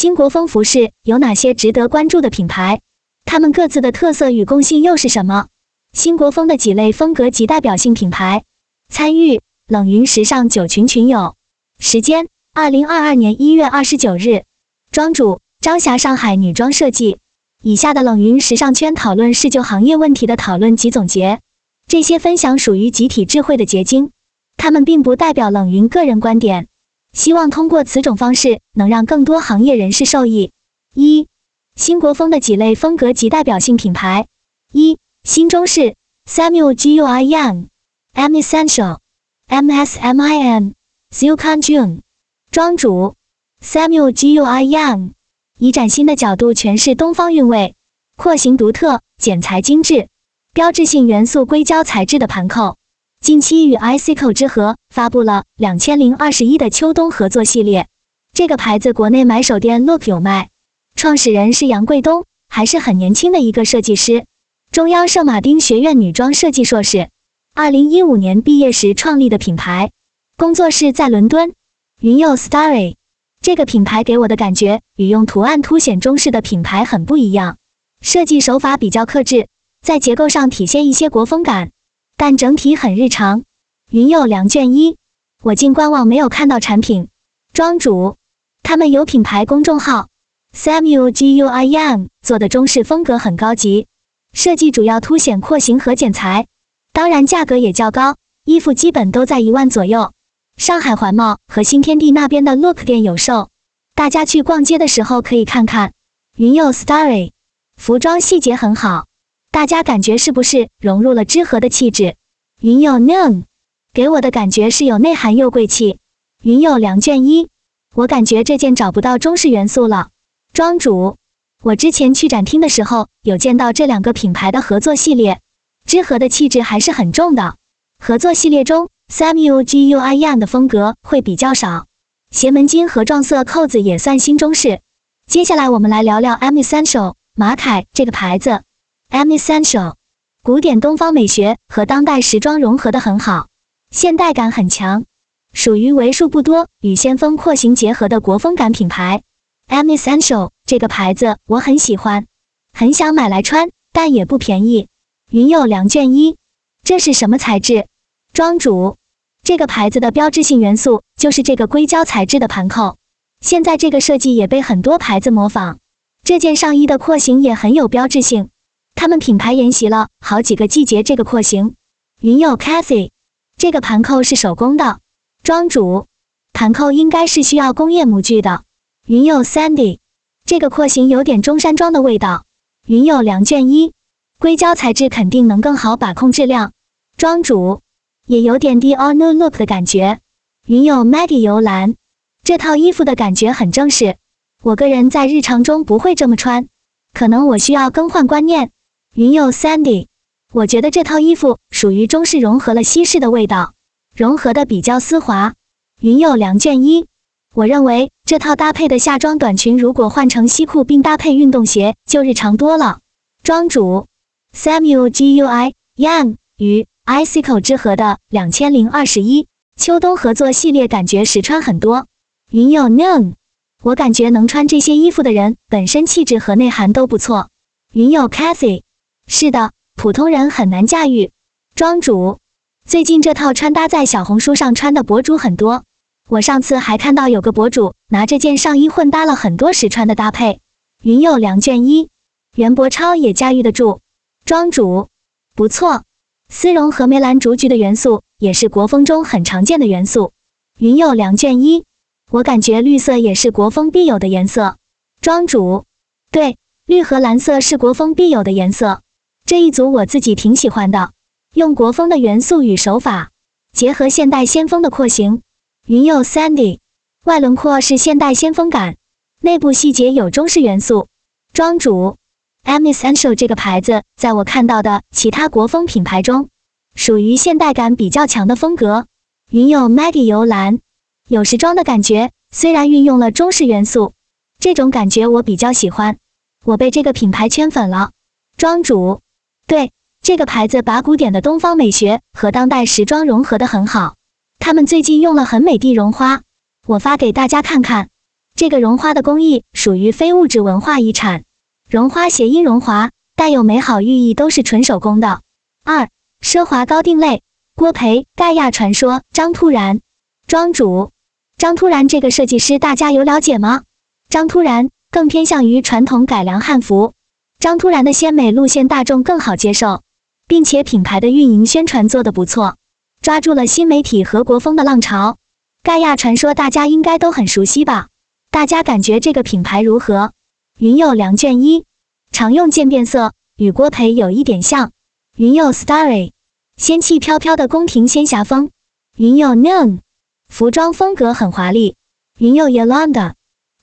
新国风服饰有哪些值得关注的品牌？它们各自的特色与共性又是什么？新国风的几类风格及代表性品牌。参与冷云时尚九群群友。时间：二零二二年一月二十九日。庄主：张霞，上海女装设计。以下的冷云时尚圈讨论是就行业问题的讨论及总结，这些分享属于集体智慧的结晶，他们并不代表冷云个人观点。希望通过此种方式，能让更多行业人士受益。一、新国风的几类风格及代表性品牌。一、新中式 Samuel Gui Young，M Essential，M S M I N，Silkan June。庄主 Samuel Gui Young。以崭新的角度诠释东方韵味，廓形独特，剪裁精致，标志性元素硅胶材质的盘扣。近期与 Icicle 之和发布了两千零二十一的秋冬合作系列，这个牌子国内买手店 Look 有卖。创始人是杨贵东，还是很年轻的一个设计师，中央圣马丁学院女装设计硕士，二零一五年毕业时创立的品牌，工作室在伦敦。云佑 Starry。这个品牌给我的感觉与用图案凸显中式的品牌很不一样，设计手法比较克制，在结构上体现一些国风感，但整体很日常。云友两卷一，我进官网没有看到产品。庄主，他们有品牌公众号 Samuel Gui Young 做的中式风格很高级，设计主要凸显廓形和剪裁，当然价格也较高，衣服基本都在一万左右。上海环贸和新天地那边的 Look 店有售，大家去逛街的时候可以看看。云友 Starry，服装细节很好，大家感觉是不是融入了知和的气质？云有 Noon，给我的感觉是有内涵又贵气。云有梁卷一，我感觉这件找不到中式元素了。庄主，我之前去展厅的时候有见到这两个品牌的合作系列，知和的气质还是很重的。合作系列中。，Samuel G U I YAN 的风格会比较少，斜门襟和撞色扣子也算新中式。接下来我们来聊聊 M Essential 马凯这个牌子。M Essential 古典东方美学和当代时装融合的很好，现代感很强，属于为数不多与先锋廓形结合的国风感品牌。M Essential 这个牌子我很喜欢，很想买来穿，但也不便宜。云有两卷一，这是什么材质？庄主，这个牌子的标志性元素就是这个硅胶材质的盘扣，现在这个设计也被很多牌子模仿。这件上衣的廓形也很有标志性，他们品牌沿袭了好几个季节这个廓形。云友 Cathy，这个盘扣是手工的。庄主，盘扣应该是需要工业模具的。云友 Sandy，这个廓形有点中山装的味道。云友梁卷一，硅胶材质肯定能更好把控质量。庄主。也有点 Dior new look 的感觉。云友 Maggie 游兰，这套衣服的感觉很正式，我个人在日常中不会这么穿，可能我需要更换观念。云友 Sandy，我觉得这套衣服属于中式融合了西式的味道，融合的比较丝滑。云友梁卷一，我认为这套搭配的夏装短裙如果换成西裤并搭配运动鞋就日常多了。庄主 Samuel Gui Young 与。Icicle 之和的两千零二十一秋冬合作系列，感觉实穿很多。云友 Noon，我感觉能穿这些衣服的人本身气质和内涵都不错。云友 Cathy，是的，普通人很难驾驭。庄主，最近这套穿搭在小红书上穿的博主很多，我上次还看到有个博主拿这件上衣混搭了很多实穿的搭配。云友梁卷一，袁博超也驾驭得住。庄主，不错。丝绒和梅兰竹菊的元素也是国风中很常见的元素。云友梁卷一，我感觉绿色也是国风必有的颜色。庄主，对，绿和蓝色是国风必有的颜色。这一组我自己挺喜欢的，用国风的元素与手法，结合现代先锋的廓形。云友 Sandy，外轮廓是现代先锋感，内部细节有中式元素。庄主。M Essential 这个牌子，在我看到的其他国风品牌中，属于现代感比较强的风格。云友 Maggie 游蓝，有时装的感觉，虽然运用了中式元素，这种感觉我比较喜欢。我被这个品牌圈粉了。庄主，对这个牌子，把古典的东方美学和当代时装融合的很好。他们最近用了很美的绒花，我发给大家看看。这个绒花的工艺属于非物质文化遗产。绒花谐音荣华，带有美好寓意，都是纯手工的。二、奢华高定类。郭培，盖亚传说，张突然，庄主。张突然这个设计师，大家有了解吗？张突然更偏向于传统改良汉服。张突然的鲜美路线，大众更好接受，并且品牌的运营宣传做得不错，抓住了新媒体和国风的浪潮。盖亚传说大家应该都很熟悉吧？大家感觉这个品牌如何？云友良卷一，常用渐变色，与郭培有一点像。云友 Starry。仙气飘飘的宫廷仙侠风，云友 Noon，服装风格很华丽。云友 Yolanda，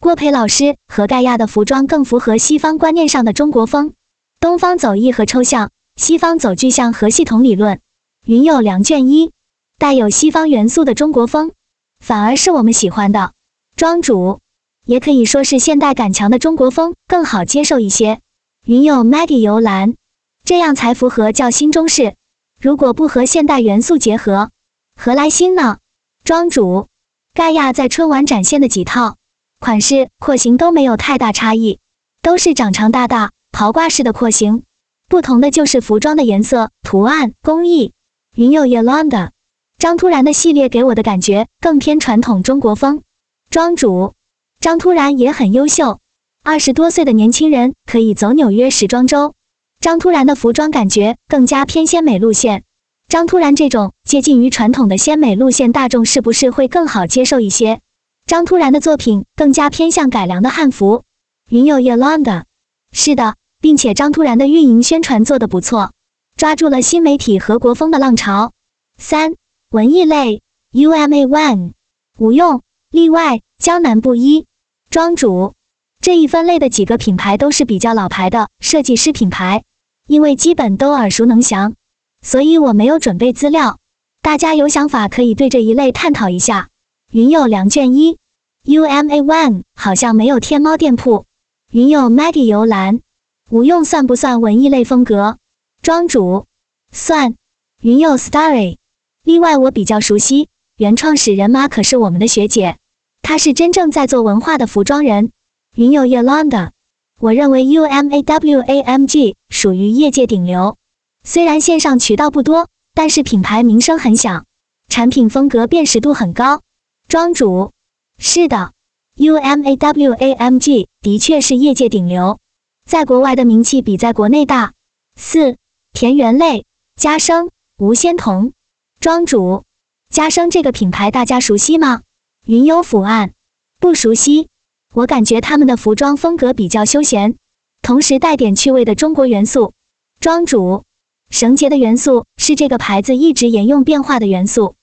郭培老师和盖亚的服装更符合西方观念上的中国风，东方走意和抽象，西方走具象和系统理论。云有梁卷一，带有西方元素的中国风，反而是我们喜欢的。庄主，也可以说是现代感强的中国风，更好接受一些。云有 Maggie 游兰，这样才符合叫新中式。如果不和现代元素结合，何来新呢？庄主，盖亚在春晚展现的几套款式廓形都没有太大差异，都是长长大大袍挂式的廓形，不同的就是服装的颜色、图案、工艺。云有 Yolanda，张突然的系列给我的感觉更偏传统中国风。庄主，张突然也很优秀，二十多岁的年轻人可以走纽约时装周。张突然的服装感觉更加偏鲜美路线，张突然这种接近于传统的鲜美路线，大众是不是会更好接受一些？张突然的作品更加偏向改良的汉服。云有 Yolanda，是的，并且张突然的运营宣传做得不错，抓住了新媒体和国风的浪潮。三文艺类 UMA One，无用例外，江南布衣。庄主这一分类的几个品牌都是比较老牌的设计师品牌。因为基本都耳熟能详，所以我没有准备资料。大家有想法可以对这一类探讨一下。云友两卷一，UMA One 好像没有天猫店铺。云友 Maggie 游兰，无用算不算文艺类风格？庄主算。云友 Starry，另外我比较熟悉原创始人妈可是我们的学姐，她是真正在做文化的服装人。云友 Yolanda。我认为 UMAWAMG 属于业界顶流，虽然线上渠道不多，但是品牌名声很响，产品风格辨识度很高。庄主，是的，UMAWAMG 的确是业界顶流，在国外的名气比在国内大。四田园类，嘉生、吴仙童。庄主，嘉生这个品牌大家熟悉吗？云游府案，不熟悉。我感觉他们的服装风格比较休闲，同时带点趣味的中国元素。庄主，绳结的元素是这个牌子一直沿用变化的元素。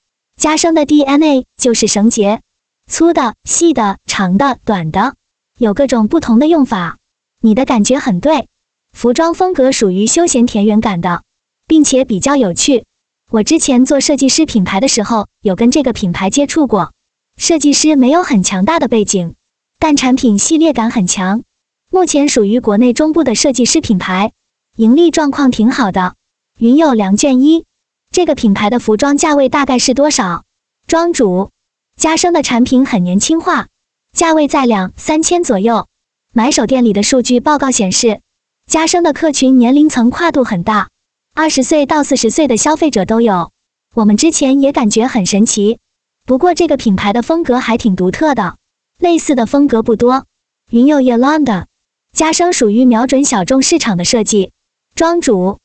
加生的 DNA 就是绳结，粗的、细的、长的、短的，有各种不同的用法。你的感觉很对，服装风格属于休闲田园感的，并且比较有趣。我之前做设计师品牌的时候，有跟这个品牌接触过。设计师没有很强大的背景。但产品系列感很强，目前属于国内中部的设计师品牌，盈利状况挺好的。云友良卷一，这个品牌的服装价位大概是多少？庄主，嘉生的产品很年轻化，价位在两三千左右。买手店里的数据报告显示，嘉生的客群年龄层跨度很大，二十岁到四十岁的消费者都有。我们之前也感觉很神奇，不过这个品牌的风格还挺独特的。类似的风格不多。云友 Yolanda，嘉生属于瞄准小众市场的设计。庄主，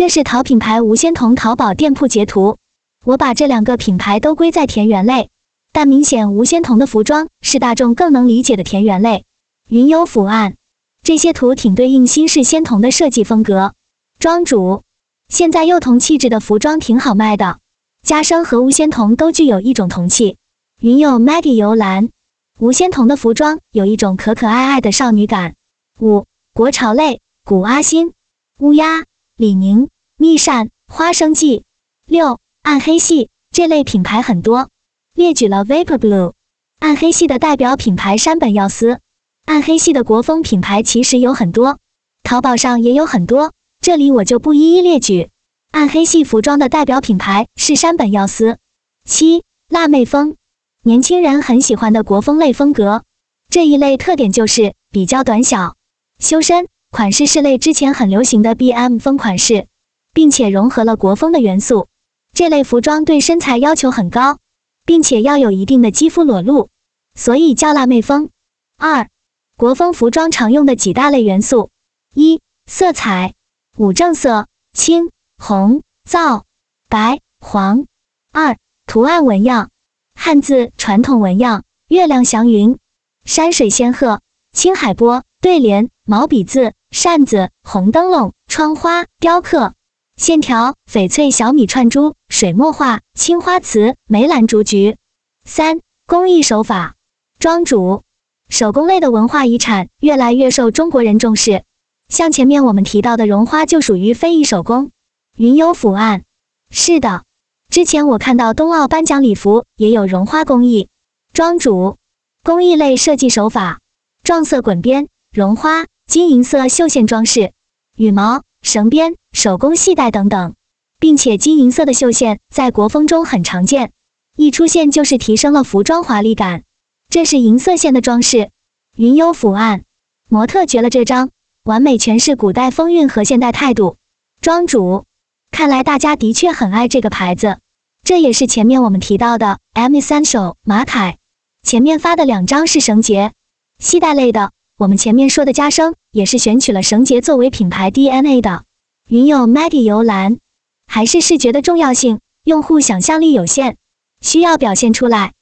这是淘品牌吴仙童淘宝店铺截图。我把这两个品牌都归在田园类，但明显吴仙童的服装是大众更能理解的田园类。云游府案，这些图挺对应新式仙童的设计风格。庄主，现在幼童气质的服装挺好卖的。家生和吴仙童都具有一种童气。云友 Maggie 游兰。吴仙童的服装有一种可可爱爱的少女感。五国潮类，古阿新、乌鸦、李宁、蜜扇、花生记。六暗黑系这类品牌很多，列举了 Vapor Blue。暗黑系的代表品牌山本耀司。暗黑系的国风品牌其实有很多，淘宝上也有很多，这里我就不一一列举。暗黑系服装的代表品牌是山本耀司。七辣妹风。年轻人很喜欢的国风类风格，这一类特点就是比较短小、修身，款式是类之前很流行的 B.M 风款式，并且融合了国风的元素。这类服装对身材要求很高，并且要有一定的肌肤裸露，所以叫辣妹风。二、国风服装常用的几大类元素：一、色彩，五正色，青、红、皂、白、黄。二、图案纹样，汉字。传统纹样，月亮祥云、山水仙鹤、青海波、对联、毛笔字、扇子、红灯笼、窗花、雕刻。线条翡翠小米串珠、水墨画、青花瓷、梅兰竹菊。三、工艺手法，庄主，手工类的文化遗产越来越受中国人重视。像前面我们提到的绒花就属于非遗手工。云游府案，是的，之前我看到冬奥颁奖礼服也有绒花工艺。庄主，工艺类设计手法，撞色滚边、绒花、金银色绣线装饰、羽毛。绳编、手工系带等等，并且金银色的绣线在国风中很常见，一出现就是提升了服装华丽感。这是银色线的装饰，云游府案，模特绝了这张，完美诠释古代风韵和现代态度。庄主，看来大家的确很爱这个牌子，这也是前面我们提到的 M Essential 马凯。前面发的两张是绳结，系带类的。我们前面说的加生也是选取了绳结作为品牌 DNA 的。云有 Maggie 游览，还是视觉的重要性，用户想象力有限，需要表现出来。